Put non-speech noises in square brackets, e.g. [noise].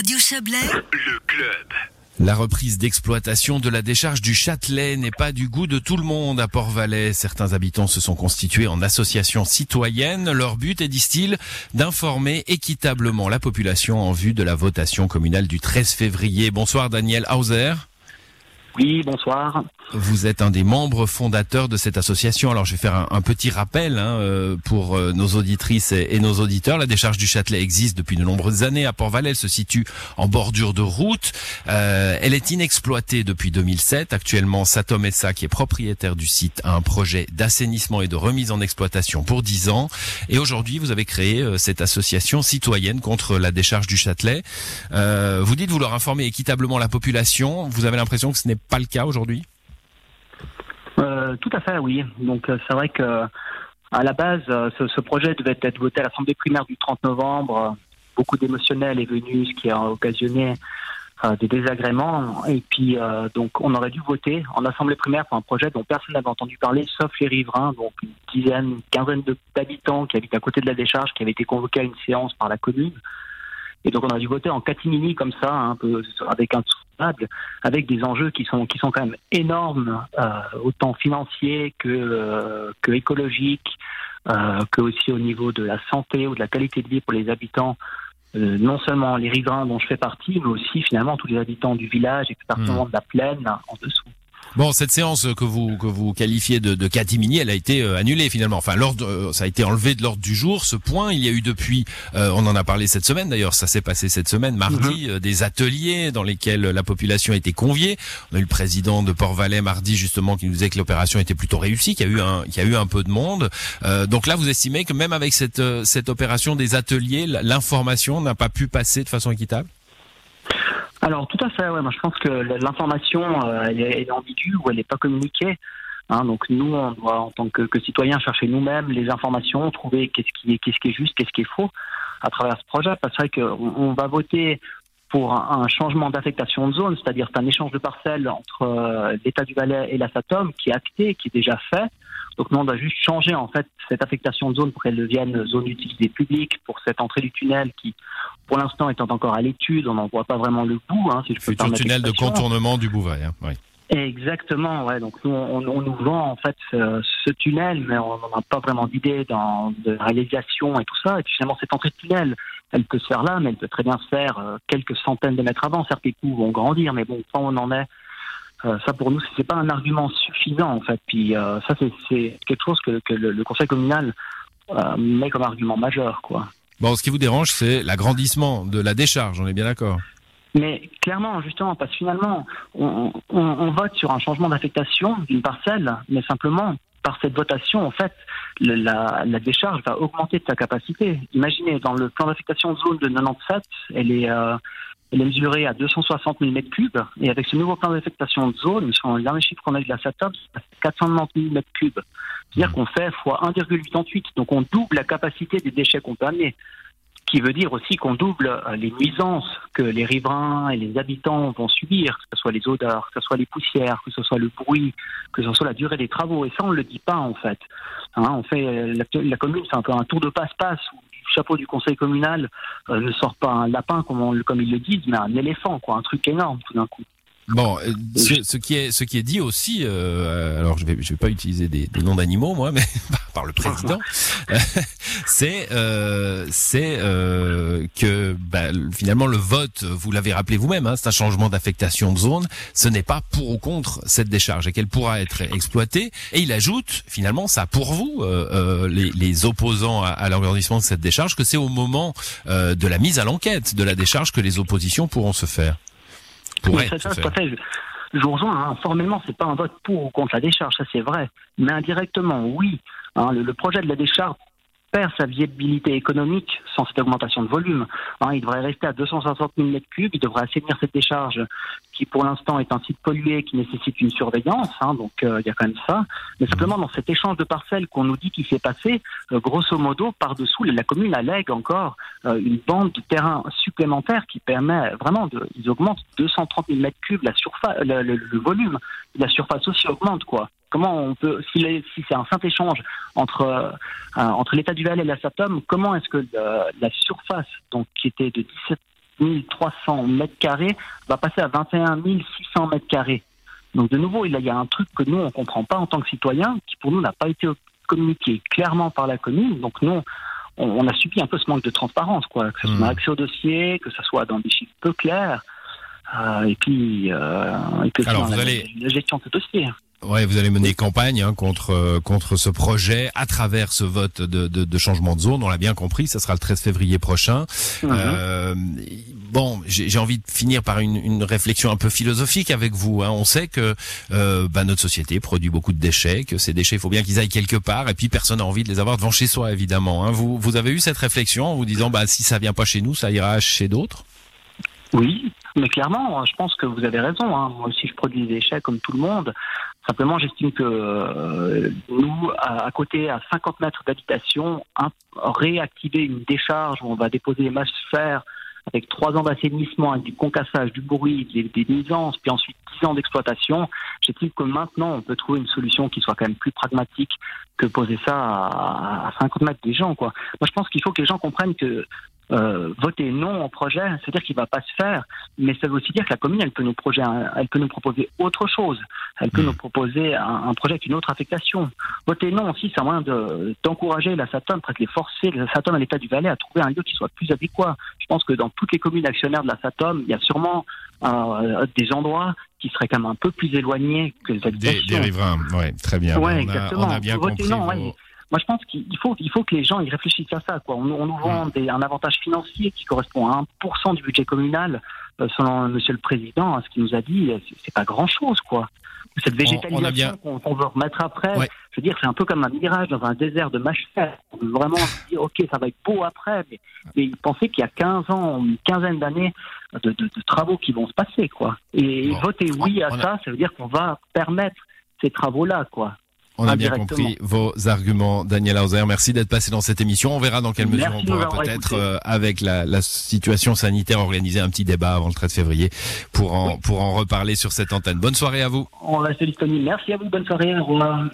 Radio Chablais, le club. La reprise d'exploitation de la décharge du Châtelet n'est pas du goût de tout le monde à Port-Valais. Certains habitants se sont constitués en associations citoyennes. Leur but est, disent-ils, d'informer équitablement la population en vue de la votation communale du 13 février. Bonsoir Daniel Hauser. Oui, bonsoir. Vous êtes un des membres fondateurs de cette association. Alors je vais faire un, petit rappel hein, euh, pour euh, nos auditrices et, nos auditeurs. La décharge du Châtelet existe depuis de nombreuses années à Port-Valais. Elle se situe en bordure de route. Euh, elle est inexploitée depuis 2007. Actuellement, Satom SA, qui est propriétaire du site, a un projet d'assainissement et de remise en exploitation pour 10 ans. Et aujourd'hui, vous avez créé euh, cette association citoyenne contre la décharge du Châtelet. vous dites vouloir informer équitablement la population. Vous avez l'impression que ce n'est pas le cas aujourd'hui? Euh, tout à fait, oui. Donc euh, c'est vrai que à la base, euh, ce, projet devait être voté à l'Assemblée primaire du 30 novembre. Beaucoup d'émotionnel est venu, ce qui a occasionné euh, des désagréments. Et puis, euh, donc, on aurait dû voter en Assemblée primaire pour un projet dont personne n'avait entendu parler, sauf les riverains, donc une dizaine, une quinzaine d'habitants qui habitent à côté de la décharge, qui avaient été convoqués à une séance par la commune. Et donc on a dû voter en catimini comme ça, un peu avec un avec des enjeux qui sont qui sont quand même énormes, euh, autant financiers que euh, que écologiques, euh, que aussi au niveau de la santé ou de la qualité de vie pour les habitants. Euh, non seulement les riverains dont je fais partie, mais aussi finalement tous les habitants du village et plus particulièrement de la plaine en dessous. Bon, cette séance que vous que vous qualifiez de, de catimini, elle a été euh, annulée finalement. Enfin, l'ordre, euh, ça a été enlevé de l'ordre du jour. Ce point, il y a eu depuis, euh, on en a parlé cette semaine d'ailleurs. Ça s'est passé cette semaine, mardi, mm -hmm. des ateliers dans lesquels la population a été conviée. On a eu le président de Port-Valais mardi justement qui nous disait que l'opération était plutôt réussie, qu'il y a eu un, qu'il y a eu un peu de monde. donc là, vous estimez que même avec cette cette opération des ateliers, l'information n'a pas pu passer de façon équitable? Alors tout à fait, ouais. Moi je pense que l'information euh, elle, est, ambiguë ou elle n'est pas communiquée. Hein, donc nous, on doit en tant que, que citoyens chercher nous-mêmes les informations, trouver qu'est-ce qui est qu'est-ce qui est juste, qu'est-ce qui est faux à travers ce projet. Parce que qu'on on va voter pour un, changement d'affectation de zone, c'est-à-dire c'est un échange de parcelles entre euh, l'État du Valais et la SATOM qui est acté, qui est déjà fait. Donc nous, on doit juste changer en fait cette affectation de zone pour qu'elle devienne zone d'utilité publique, pour cette entrée du tunnel qui, pour l'instant, étant encore à l'étude, on n'en voit pas vraiment le bout. Hein, si je peux Futur tunnel de contournement du Bouvaille. Hein, oui. Exactement, ouais. Donc nous, on, on, nous vend en fait ce, ce tunnel, mais on n'en a pas vraiment d'idée dans de réalisation et tout ça. Et puis finalement, cette entrée de tunnel, elle peut se faire là, mais elle peut très bien se faire euh, quelques centaines de mètres avant. Certes, les coûts vont grandir, mais bon, quand on en est euh, ça pour nous c'est pas un argument suffisant en fait. Puis euh, ça c'est quelque chose que, que le, le, conseil communal euh, met comme argument majeur quoi. Bon, ce qui vous dérange c'est l'agrandissement de la décharge, on est bien d'accord. Mais clairement, justement, parce que finalement, on, on, on vote sur un changement d'affectation d'une parcelle, mais simplement par cette votation, en fait, le, la, la, décharge va augmenter de sa capacité. Imaginez, dans le plan d'affectation de zone de 97, elle est, elle est mesurée à 260 000 mètres cubes. Et avec ce nouveau plan d'affectation de zone, le dernier chiffre qu'on a eu de la SATOP, c'est 490 000 mètres cubes. C'est-à-dire qu'on fait fois 1,88. Donc on double la capacité des déchets qu'on peut amener. Ce qui veut dire aussi qu'on double les nuisances que les riverains et les habitants vont subir, que ce soit les odeurs, que ce soit les poussières, que ce soit le bruit, que ce soit la durée des travaux. Et ça, on ne le dit pas en fait. Hein, on fait la, la commune, c'est un peu un tour de passe-passe chapeau du conseil communal euh, ne sort pas un lapin comme, on, comme ils le disent, mais un éléphant, quoi, un truc énorme tout d'un coup. Bon, ce, ce, qui est ce qui est dit aussi, euh, alors je vais je vais pas utiliser des, des noms d'animaux moi, mais [laughs] par le président, [laughs] c'est euh, c'est euh, que bah, finalement le vote, vous l'avez rappelé vous-même, hein, c'est un changement d'affectation de zone. Ce n'est pas pour ou contre cette décharge et qu'elle pourra être exploitée. Et il ajoute finalement ça pour vous euh, les, les, opposants à, à l'organisation de cette décharge que c'est au moment de la mise à l'enquête de la décharge que les oppositions pourront se faire. Oui, ça, je vous rejoins. Hein. Formellement, c'est pas un vote pour ou contre la décharge, ça c'est vrai. Mais indirectement, oui. Hein, le, le, projet de la décharge perd sa viabilité économique sans cette augmentation de volume. Hein, il devrait rester à 260 000 mètres cubes. Il devrait assainir cette décharge qui, pour l'instant, est un site pollué qui nécessite une surveillance. Hein, donc, euh, il y a quand même ça. Mais simplement, dans cet échange de parcelles qu'on nous dit qu'il s'est passé, euh, grosso modo, par-dessous, la commune allègue encore euh, une bande de terrain supplémentaire qui permet vraiment de, ils augmentent 230 000 mètres cubes la surface, le, le volume, la surface aussi augmente, quoi comment on peut, si, si c'est un simple échange entre, euh, entre l'État du Valais et la SATOM, comment est-ce que la surface, donc, qui était de 17 300 mètres carrés va passer à 21 600 mètres carrés? Donc de nouveau, il y a un truc que nous, on comprend pas en tant que citoyens, qui pour nous n'a pas été communiqué clairement par la commune. Donc nous, on, a subi un peu ce manque de transparence, quoi, que ce soit hmm. accès au dossier, que ce soit dans des chiffres peu clairs, euh, et puis euh, et Alors, vous la, allez... la gestion de ce dossier. Ouais, vous allez mener campagne hein, contre euh, contre ce projet à travers ce vote de, de, de, changement de zone. On l'a bien compris, ça sera le 13 février prochain. Mhm. Euh, bon, j'ai envie de finir par une, une, réflexion un peu philosophique avec vous. Hein. On sait que euh, bah, notre société produit beaucoup de déchets, que ces déchets, il faut bien qu'ils aillent quelque part, et puis personne n'a envie de les avoir devant chez soi, évidemment. Hein. Vous vous avez eu cette réflexion en vous disant, bah si ça vient pas chez nous, ça ira chez d'autres? Oui, mais clairement, je pense que vous avez raison. Hein. Moi aussi, je produis des déchets comme tout le monde. Simplement, j'estime que euh, nous, à, côté, à 50 mètres d'habitation, réactiver une décharge où on va déposer les masses fer avec trois ans d'assainissement, avec du concassage, du bruit, des, nuisances, puis ensuite 10 ans d'exploitation, j'estime que maintenant, on peut trouver une solution qui soit quand même plus pragmatique que poser ça à, à 50 mètres des gens. Quoi. Moi, je pense qu'il faut que les gens comprennent que euh, voter non au projet, c'est-à-dire qu'il ne va pas se faire, mais ça veut aussi dire que la commune, elle peut nous, projet, elle peut nous proposer autre chose. Elle peut hmm. nous proposer un, projet avec une autre affectation. Voter non aussi, c'est un moyen d'encourager la SATOM, presque les forcer, la SATOM à l'état du Valais, à trouver un lieu qui soit plus adéquat. Je pense que dans toutes les communes actionnaires de la SATOM, il y a sûrement euh, des endroits qui seraient quand même un peu plus éloignés que les habitations. Des, des riverains, oui, très bien. Ouais, on, exactement. A, on a bien compris. Non, moi, je pense qu'il faut, il faut que les gens ils réfléchissent à ça. Quoi. On, on nous vend mm. des, un avantage financier qui correspond à 1% du budget communal, euh, selon Monsieur le Président, à ce qu'il nous a dit, c'est pas grand-chose, quoi. Cette végétalisation qu'on veut remettre après, je veux dire, c'est un peu comme un mirage dans un désert de On veut vraiment se dire, ok, ça va être beau après, mais, mais penser qu'il y a 15 ans, une quinzaine d'années de, de, de, travaux qui vont se passer, quoi. Et voter oui à ça, ça veut dire qu'on va permettre ces travaux-là, quoi. On a bien compris vos arguments, Daniel Hauser. Merci d'être passé dans cette émission. On verra dans quelle mesure on pourra peut-être, euh, avec la, la, situation sanitaire, organiser un petit débat avant le 13 février pour en, pour en reparler sur cette antenne. Bonne soirée à vous. On reste disponible. Merci à vous. Bonne soirée. Au revoir.